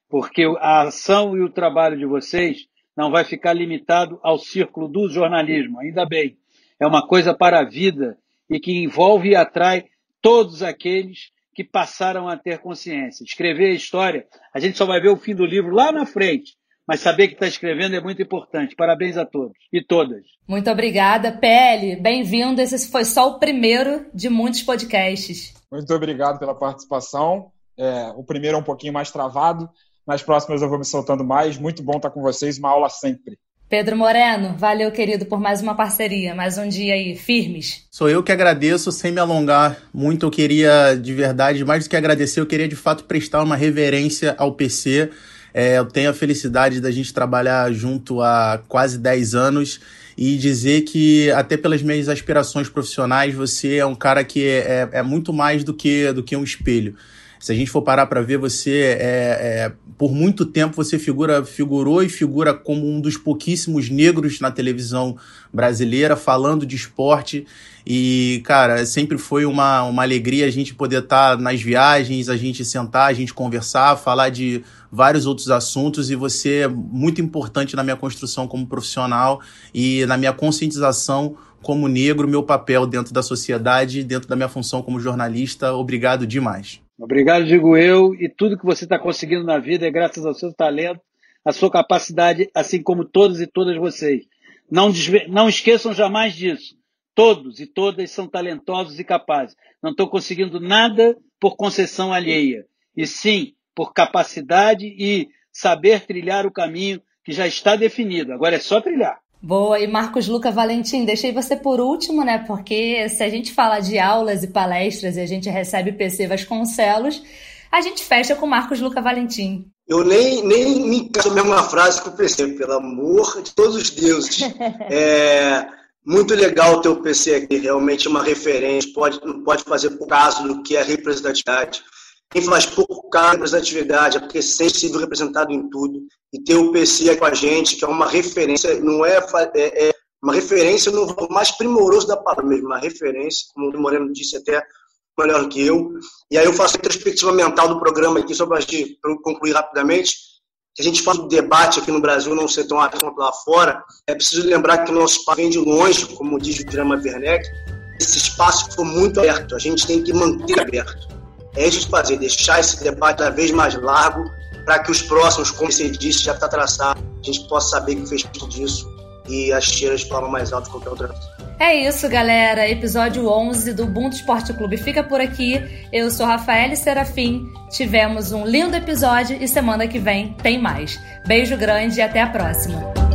porque a ação e o trabalho de vocês não vai ficar limitado ao círculo do jornalismo, ainda bem. É uma coisa para a vida e que envolve e atrai todos aqueles que passaram a ter consciência. Escrever a história, a gente só vai ver o fim do livro lá na frente, mas saber que está escrevendo é muito importante. Parabéns a todos e todas. Muito obrigada, PL. Bem-vindo. Esse foi só o primeiro de muitos podcasts. Muito obrigado pela participação. É, o primeiro é um pouquinho mais travado, nas próximas eu vou me soltando mais. Muito bom estar com vocês, uma aula sempre. Pedro Moreno, valeu, querido, por mais uma parceria, mais um dia aí, firmes. Sou eu que agradeço, sem me alongar muito. Eu queria, de verdade, mais do que agradecer, eu queria de fato prestar uma reverência ao PC. É, eu tenho a felicidade da gente trabalhar junto há quase 10 anos e dizer que, até pelas minhas aspirações profissionais, você é um cara que é, é, é muito mais do que, do que um espelho. Se a gente for parar para ver, você é, é, por muito tempo você figura, figurou e figura como um dos pouquíssimos negros na televisão brasileira falando de esporte. E, cara, sempre foi uma, uma alegria a gente poder estar tá nas viagens, a gente sentar, a gente conversar, falar de vários outros assuntos. E você é muito importante na minha construção como profissional e na minha conscientização como negro, meu papel dentro da sociedade, dentro da minha função como jornalista. Obrigado demais. Obrigado, digo eu, e tudo que você está conseguindo na vida é graças ao seu talento, à sua capacidade, assim como todos e todas vocês. Não, não esqueçam jamais disso. Todos e todas são talentosos e capazes. Não estão conseguindo nada por concessão alheia, e sim por capacidade e saber trilhar o caminho que já está definido. Agora é só trilhar. Boa, e Marcos Luca Valentim, deixei você por último, né? Porque se a gente fala de aulas e palestras e a gente recebe PC Vasconcelos, a gente fecha com Marcos Luca Valentim. Eu nem, nem me encaixo a mesma frase que o PC, pelo amor de todos os deuses. *laughs* é muito legal ter o PC aqui, realmente uma referência, pode, pode fazer por caso do que é representatividade. Quem faz pouco caso representatividade é porque sempre se representado em tudo. E ter o PC com a gente, que é uma referência, não é, é, é uma referência no mais primoroso da palavra mesmo, uma referência, como o Moreno disse até melhor que eu. E aí eu faço a perspectiva mental do programa aqui, só para concluir rapidamente, a gente faz o debate aqui no Brasil não ser tão aberto lá fora, é preciso lembrar que o nosso espaço vem de longe, como diz o drama Werneck, esse espaço foi muito aberto, a gente tem que manter aberto é isso fazer, deixar esse debate cada vez mais largo, para que os próximos, como você disse, já está traçado, a gente possa saber que fez tudo isso e as tiras falam mais alto que qualquer outra. É isso, galera. Episódio 11 do Ubuntu Esporte Clube fica por aqui. Eu sou Rafael Serafim. Tivemos um lindo episódio e semana que vem tem mais. Beijo grande e até a próxima.